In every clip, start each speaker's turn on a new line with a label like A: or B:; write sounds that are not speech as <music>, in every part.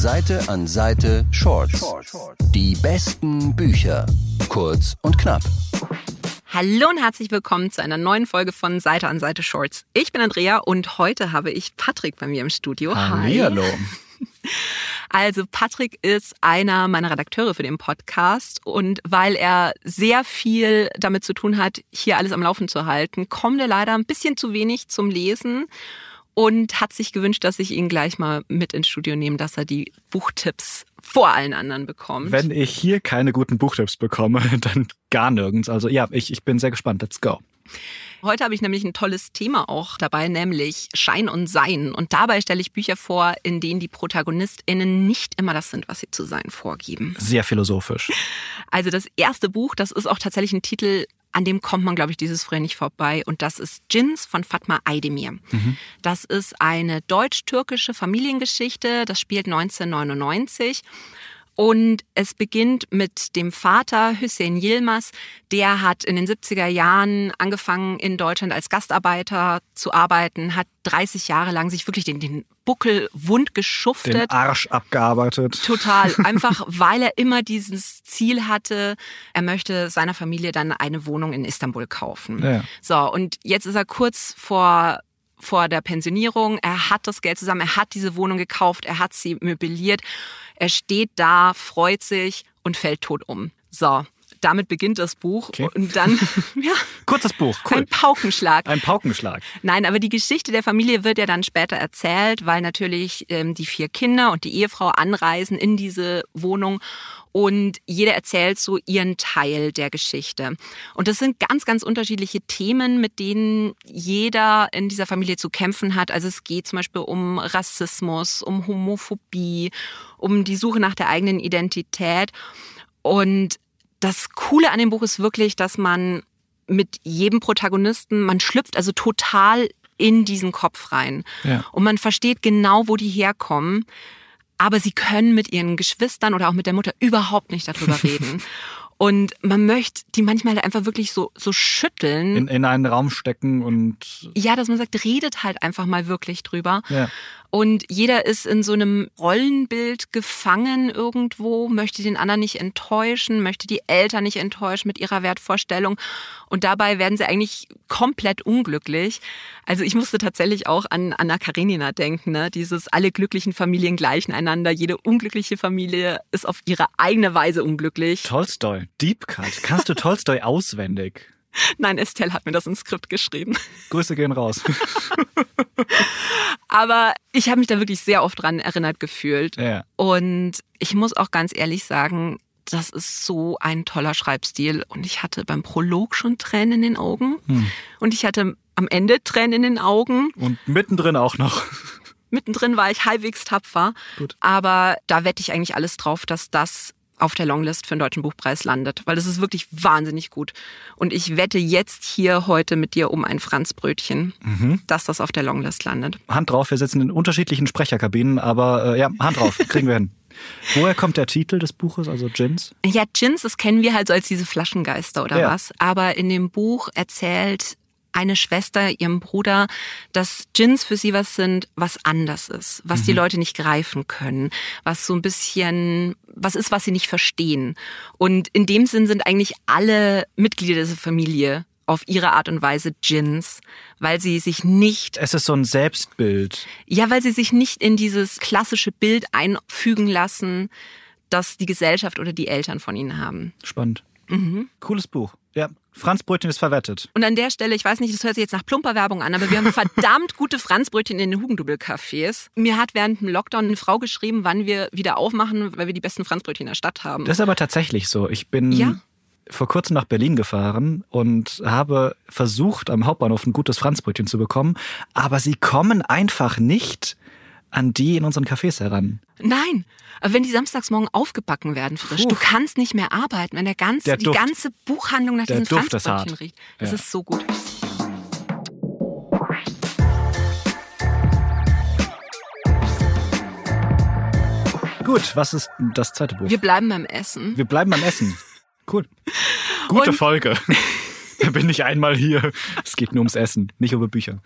A: Seite an Seite Shorts. Die besten Bücher. Kurz und knapp.
B: Hallo und herzlich willkommen zu einer neuen Folge von Seite an Seite Shorts. Ich bin Andrea und heute habe ich Patrick bei mir im Studio.
C: Hallo. <laughs>
B: Also Patrick ist einer meiner Redakteure für den Podcast und weil er sehr viel damit zu tun hat, hier alles am Laufen zu halten, kommt er leider ein bisschen zu wenig zum Lesen und hat sich gewünscht, dass ich ihn gleich mal mit ins Studio nehme, dass er die Buchtipps vor allen anderen bekommt.
C: Wenn ich hier keine guten Buchtipps bekomme, <laughs> dann gar nirgends. Also ja, ich, ich bin sehr gespannt. Let's go.
B: Heute habe ich nämlich ein tolles Thema auch dabei, nämlich Schein und Sein. Und dabei stelle ich Bücher vor, in denen die ProtagonistInnen nicht immer das sind, was sie zu sein vorgeben.
C: Sehr philosophisch.
B: Also das erste Buch, das ist auch tatsächlich ein Titel, an dem kommt man, glaube ich, dieses früher nicht vorbei. Und das ist Jins von Fatma Aydemir. Mhm. Das ist eine deutsch-türkische Familiengeschichte. Das spielt 1999. Und es beginnt mit dem Vater Hüseyin Yilmaz. Der hat in den 70er Jahren angefangen, in Deutschland als Gastarbeiter zu arbeiten, hat 30 Jahre lang sich wirklich den, den Buckel wund geschuftet.
C: Den Arsch abgearbeitet.
B: Total. <laughs> Einfach, weil er immer dieses Ziel hatte, er möchte seiner Familie dann eine Wohnung in Istanbul kaufen. Ja. So, und jetzt ist er kurz vor vor der Pensionierung. Er hat das Geld zusammen, er hat diese Wohnung gekauft, er hat sie möbliert. Er steht da, freut sich und fällt tot um. So, damit beginnt das Buch okay. und dann <laughs>
C: ja, kurzes Buch, cool.
B: Ein Paukenschlag.
C: Ein Paukenschlag.
B: Nein, aber die Geschichte der Familie wird ja dann später erzählt, weil natürlich ähm, die vier Kinder und die Ehefrau anreisen in diese Wohnung und jeder erzählt so ihren Teil der Geschichte. Und das sind ganz, ganz unterschiedliche Themen, mit denen jeder in dieser Familie zu kämpfen hat. Also es geht zum Beispiel um Rassismus, um Homophobie, um die Suche nach der eigenen Identität. Und das Coole an dem Buch ist wirklich, dass man mit jedem Protagonisten, man schlüpft also total in diesen Kopf rein. Ja. Und man versteht genau, wo die herkommen. Aber sie können mit ihren Geschwistern oder auch mit der Mutter überhaupt nicht darüber <laughs> reden. Und man möchte die manchmal einfach wirklich so, so schütteln.
C: In, in einen Raum stecken und.
B: Ja, dass man sagt, redet halt einfach mal wirklich drüber. Ja. Und jeder ist in so einem Rollenbild gefangen irgendwo, möchte den anderen nicht enttäuschen, möchte die Eltern nicht enttäuschen mit ihrer Wertvorstellung. Und dabei werden sie eigentlich komplett unglücklich. Also ich musste tatsächlich auch an Anna Karenina denken, ne? dieses alle glücklichen Familien gleichen einander. Jede unglückliche Familie ist auf ihre eigene Weise unglücklich.
C: Tolstoi, Deep Cut. Kannst du <laughs> Tolstoi auswendig? <laughs>
B: Nein, Estelle hat mir das ins Skript geschrieben.
C: Grüße gehen raus. <laughs>
B: Aber ich habe mich da wirklich sehr oft dran erinnert gefühlt. Ja. Und ich muss auch ganz ehrlich sagen, das ist so ein toller Schreibstil. Und ich hatte beim Prolog schon Tränen in den Augen. Hm. Und ich hatte am Ende Tränen in den Augen.
C: Und mittendrin auch noch.
B: Mittendrin war ich halbwegs tapfer. Gut. Aber da wette ich eigentlich alles drauf, dass das auf der Longlist für den Deutschen Buchpreis landet, weil das ist wirklich wahnsinnig gut. Und ich wette jetzt hier heute mit dir um ein Franzbrötchen, mhm. dass das auf der Longlist landet.
C: Hand drauf, wir sitzen in unterschiedlichen Sprecherkabinen, aber äh, ja, Hand drauf, <laughs> kriegen wir hin. Woher kommt der Titel des Buches, also Gins?
B: Ja, Gins, das kennen wir halt so als diese Flaschengeister oder ja. was. Aber in dem Buch erzählt eine Schwester ihrem Bruder, dass Gins für sie was sind, was anders ist, was mhm. die Leute nicht greifen können, was so ein bisschen, was ist, was sie nicht verstehen. Und in dem Sinn sind eigentlich alle Mitglieder dieser Familie auf ihre Art und Weise Gins, weil sie sich nicht.
C: Es ist so ein Selbstbild.
B: Ja, weil sie sich nicht in dieses klassische Bild einfügen lassen, das die Gesellschaft oder die Eltern von ihnen haben.
C: Spannend. Mhm. Cooles Buch. Ja, Franzbrötchen ist verwettet.
B: Und an der Stelle, ich weiß nicht, das hört sich jetzt nach plumper Werbung an, aber wir haben <laughs> verdammt gute Franzbrötchen in den Hugendubel-Cafés. Mir hat während dem Lockdown eine Frau geschrieben, wann wir wieder aufmachen, weil wir die besten Franzbrötchen in der Stadt haben.
C: Das ist aber tatsächlich so. Ich bin ja? vor kurzem nach Berlin gefahren und habe versucht, am Hauptbahnhof ein gutes Franzbrötchen zu bekommen, aber sie kommen einfach nicht an die in unseren Cafés heran.
B: Nein, aber wenn die samstags morgen aufgebacken werden frisch, Puh. du kannst nicht mehr arbeiten, wenn der ganze, der die ganze Buchhandlung nach der diesen Franzbrötchen riecht. Das ja. ist so gut.
C: Gut, was ist das zweite Buch?
B: Wir bleiben beim Essen.
C: Wir bleiben beim Essen. Cool. <laughs> Gute Und Folge. <laughs> Bin ich einmal hier. Es geht nur ums Essen, nicht über Bücher.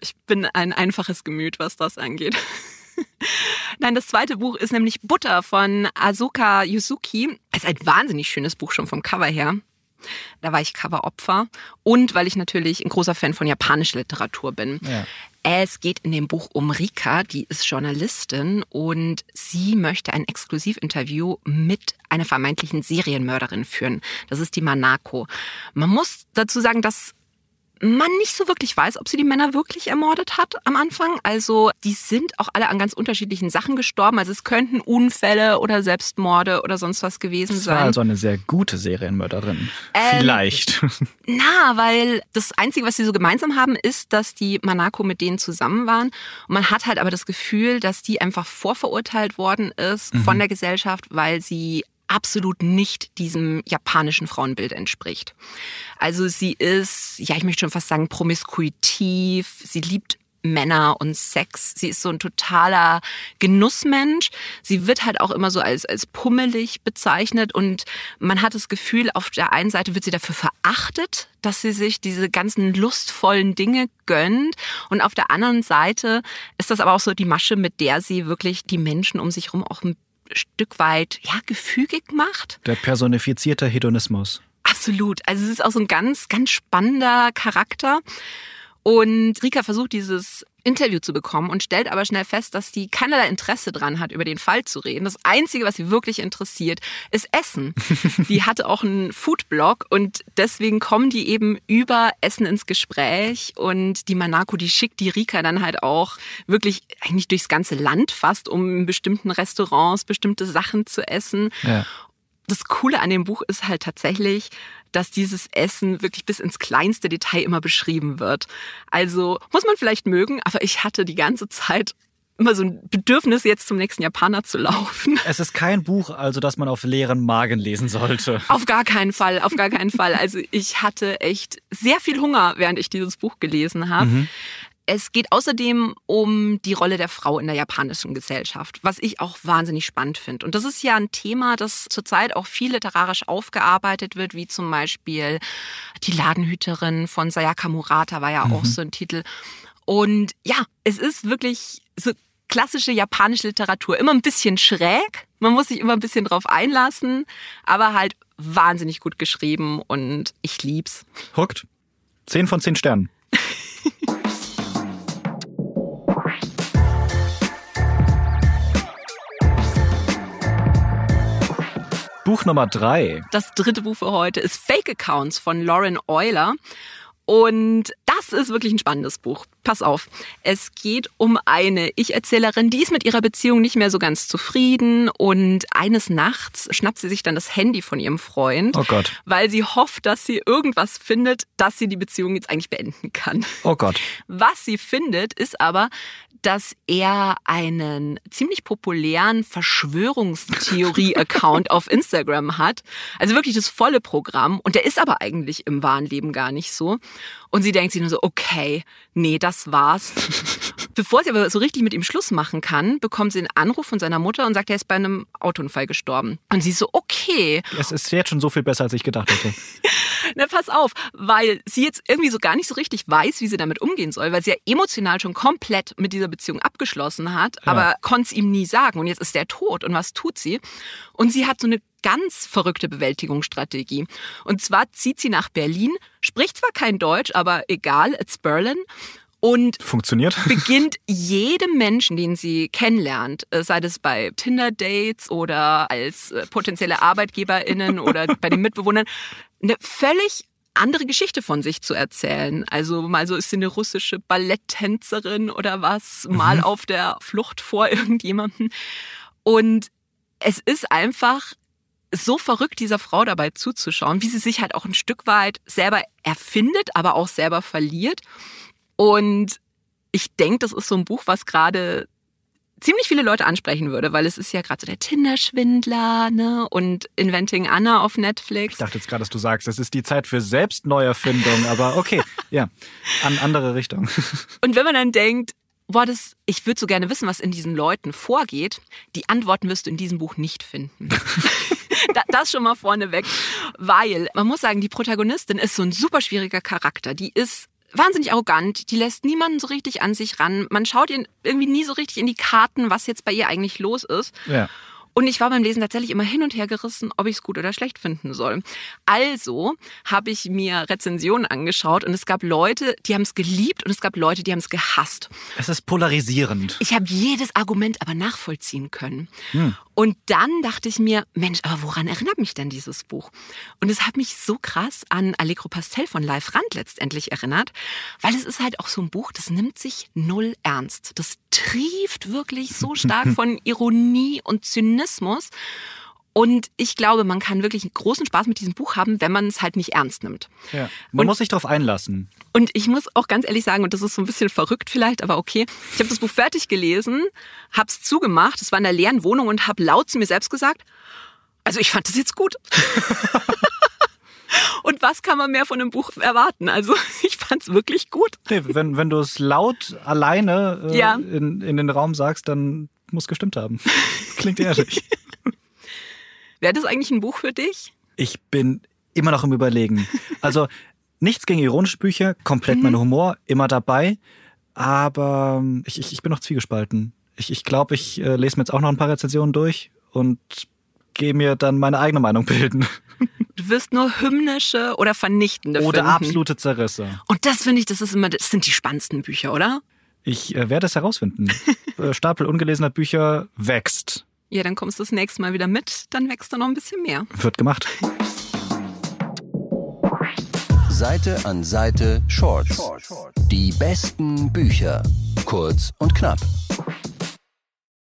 B: Ich bin ein einfaches Gemüt, was das angeht. <laughs> Nein, das zweite Buch ist nämlich Butter von Asuka Yuzuki. Es ist ein wahnsinnig schönes Buch schon vom Cover her. Da war ich Coveropfer und weil ich natürlich ein großer Fan von japanischer Literatur bin. Ja. Es geht in dem Buch um Rika, die ist Journalistin und sie möchte ein Exklusivinterview mit einer vermeintlichen Serienmörderin führen. Das ist die Manako. Man muss dazu sagen, dass man nicht so wirklich weiß, ob sie die Männer wirklich ermordet hat am Anfang. Also die sind auch alle an ganz unterschiedlichen Sachen gestorben. Also es könnten Unfälle oder Selbstmorde oder sonst was gewesen
C: das
B: sein.
C: War also eine sehr gute Serienmörderin. Ähm, Vielleicht. <laughs>
B: Na, weil das Einzige, was sie so gemeinsam haben, ist, dass die Manako mit denen zusammen waren. Und man hat halt aber das Gefühl, dass die einfach vorverurteilt worden ist mhm. von der Gesellschaft, weil sie absolut nicht diesem japanischen Frauenbild entspricht. Also sie ist, ja, ich möchte schon fast sagen, promiskuitiv, sie liebt Männer und Sex. Sie ist so ein totaler Genussmensch. Sie wird halt auch immer so als, als pummelig bezeichnet und man hat das Gefühl, auf der einen Seite wird sie dafür verachtet, dass sie sich diese ganzen lustvollen Dinge gönnt und auf der anderen Seite ist das aber auch so die Masche, mit der sie wirklich die Menschen um sich herum auch ein Stück weit ja gefügig macht.
C: Der personifizierte Hedonismus.
B: Absolut. Also es ist auch so ein ganz, ganz spannender Charakter. Und Rika versucht dieses Interview zu bekommen und stellt aber schnell fest, dass die keinerlei Interesse dran hat, über den Fall zu reden. Das Einzige, was sie wirklich interessiert, ist Essen. <laughs> die hatte auch einen Foodblog und deswegen kommen die eben über Essen ins Gespräch und die Manako, die schickt die Rika dann halt auch wirklich eigentlich durchs ganze Land fast, um in bestimmten Restaurants bestimmte Sachen zu essen. Ja. Das Coole an dem Buch ist halt tatsächlich, dass dieses Essen wirklich bis ins kleinste Detail immer beschrieben wird. Also muss man vielleicht mögen, aber ich hatte die ganze Zeit immer so ein Bedürfnis, jetzt zum nächsten Japaner zu laufen.
C: Es ist kein Buch, also das man auf leeren Magen lesen sollte.
B: Auf gar keinen Fall, auf gar keinen Fall. Also ich hatte echt sehr viel Hunger, während ich dieses Buch gelesen habe. Mhm. Es geht außerdem um die Rolle der Frau in der japanischen Gesellschaft, was ich auch wahnsinnig spannend finde. Und das ist ja ein Thema, das zurzeit auch viel literarisch aufgearbeitet wird, wie zum Beispiel Die Ladenhüterin von Sayaka Murata war ja mhm. auch so ein Titel. Und ja, es ist wirklich so klassische japanische Literatur. Immer ein bisschen schräg. Man muss sich immer ein bisschen drauf einlassen, aber halt wahnsinnig gut geschrieben und ich lieb's.
C: Huckt. Zehn von zehn Sternen. <laughs> Buch Nummer drei.
B: Das dritte Buch für heute ist Fake Accounts von Lauren Euler. Und das ist wirklich ein spannendes Buch. Pass auf. Es geht um eine Ich-Erzählerin, die ist mit ihrer Beziehung nicht mehr so ganz zufrieden und eines Nachts schnappt sie sich dann das Handy von ihrem Freund,
C: oh Gott.
B: weil sie hofft, dass sie irgendwas findet, dass sie die Beziehung jetzt eigentlich beenden kann.
C: Oh Gott.
B: Was sie findet, ist aber, dass er einen ziemlich populären Verschwörungstheorie-Account auf Instagram hat. Also wirklich das volle Programm. Und der ist aber eigentlich im wahren Leben gar nicht so. Und sie denkt sich nur so, okay, nee, das war's. <laughs> Bevor sie aber so richtig mit ihm Schluss machen kann, bekommt sie einen Anruf von seiner Mutter und sagt, er ist bei einem Autounfall gestorben. Und sie so, okay.
C: Es ist jetzt schon so viel besser, als ich gedacht hätte. <laughs>
B: Na, pass auf, weil sie jetzt irgendwie so gar nicht so richtig weiß, wie sie damit umgehen soll, weil sie ja emotional schon komplett mit dieser Beziehung abgeschlossen hat, ja. aber konnte es ihm nie sagen. Und jetzt ist der tot. Und was tut sie? Und sie hat so eine ganz verrückte Bewältigungsstrategie. Und zwar zieht sie nach Berlin, spricht zwar kein Deutsch, aber egal, it's Berlin und
C: funktioniert <laughs>
B: beginnt jedem Menschen, den sie kennenlernt, äh, sei das bei Tinder-Dates oder als äh, potenzielle ArbeitgeberInnen oder <laughs> bei den Mitbewohnern, eine völlig andere Geschichte von sich zu erzählen. Also mal so ist sie eine russische Balletttänzerin oder was, mal mhm. auf der Flucht vor irgendjemandem. Und es ist einfach so verrückt, dieser Frau dabei zuzuschauen, wie sie sich halt auch ein Stück weit selber erfindet, aber auch selber verliert. Und ich denke, das ist so ein Buch, was gerade ziemlich viele Leute ansprechen würde, weil es ist ja gerade so der Tinder-Schwindler ne? und Inventing Anna auf Netflix.
C: Ich dachte jetzt gerade, dass du sagst, es ist die Zeit für Selbstneuerfindung, aber okay, <laughs> ja, an andere Richtung. <laughs>
B: Und wenn man dann denkt, boah, das, ich würde so gerne wissen, was in diesen Leuten vorgeht, die Antworten wirst du in diesem Buch nicht finden. <laughs> das schon mal vorneweg, weil man muss sagen, die Protagonistin ist so ein super schwieriger Charakter. Die ist wahnsinnig arrogant, die lässt niemanden so richtig an sich ran. Man schaut ihr irgendwie nie so richtig in die Karten, was jetzt bei ihr eigentlich los ist.
C: Ja.
B: Und ich war beim Lesen tatsächlich immer hin und her gerissen, ob ich es gut oder schlecht finden soll. Also habe ich mir Rezensionen angeschaut und es gab Leute, die haben es geliebt und es gab Leute, die haben es gehasst.
C: Es ist polarisierend.
B: Ich habe jedes Argument aber nachvollziehen können. Hm. Und dann dachte ich mir, Mensch, aber woran erinnert mich denn dieses Buch? Und es hat mich so krass an Allegro Pastel von Live Rand letztendlich erinnert, weil es ist halt auch so ein Buch, das nimmt sich null ernst. Das trieft wirklich so stark <laughs> von Ironie und Zynismus. Und ich glaube, man kann wirklich einen großen Spaß mit diesem Buch haben, wenn man es halt nicht ernst nimmt.
C: Ja, man und, muss sich darauf einlassen.
B: Und ich muss auch ganz ehrlich sagen, und das ist so ein bisschen verrückt vielleicht, aber okay, ich habe das Buch fertig gelesen, habe es zugemacht, es war in der leeren Wohnung und habe laut zu mir selbst gesagt, also ich fand das jetzt gut. <laughs> Und was kann man mehr von einem Buch erwarten? Also <laughs> ich fand es wirklich gut.
C: Nee, wenn, wenn du es laut alleine äh, ja. in, in den Raum sagst, dann muss gestimmt haben. <laughs> Klingt ehrlich.
B: Wäre das eigentlich ein Buch für dich?
C: Ich bin immer noch im Überlegen. Also nichts gegen ironische Bücher, komplett mhm. mein Humor, immer dabei. Aber ähm, ich, ich, ich bin noch zwiegespalten. Ich glaube, ich, glaub, ich äh, lese mir jetzt auch noch ein paar Rezensionen durch und gehe mir dann meine eigene Meinung bilden. <laughs>
B: Du wirst nur hymnische oder vernichtende
C: Oder
B: finden.
C: absolute Zerrisse.
B: Und das finde ich, das ist immer, das sind die spannendsten Bücher, oder?
C: Ich äh, werde es herausfinden. <laughs> Äh, Stapel ungelesener Bücher wächst.
B: Ja, dann kommst du das nächste Mal wieder mit, dann wächst du noch ein bisschen mehr.
C: Wird gemacht.
A: Seite an Seite Shorts. Die besten Bücher. Kurz und knapp.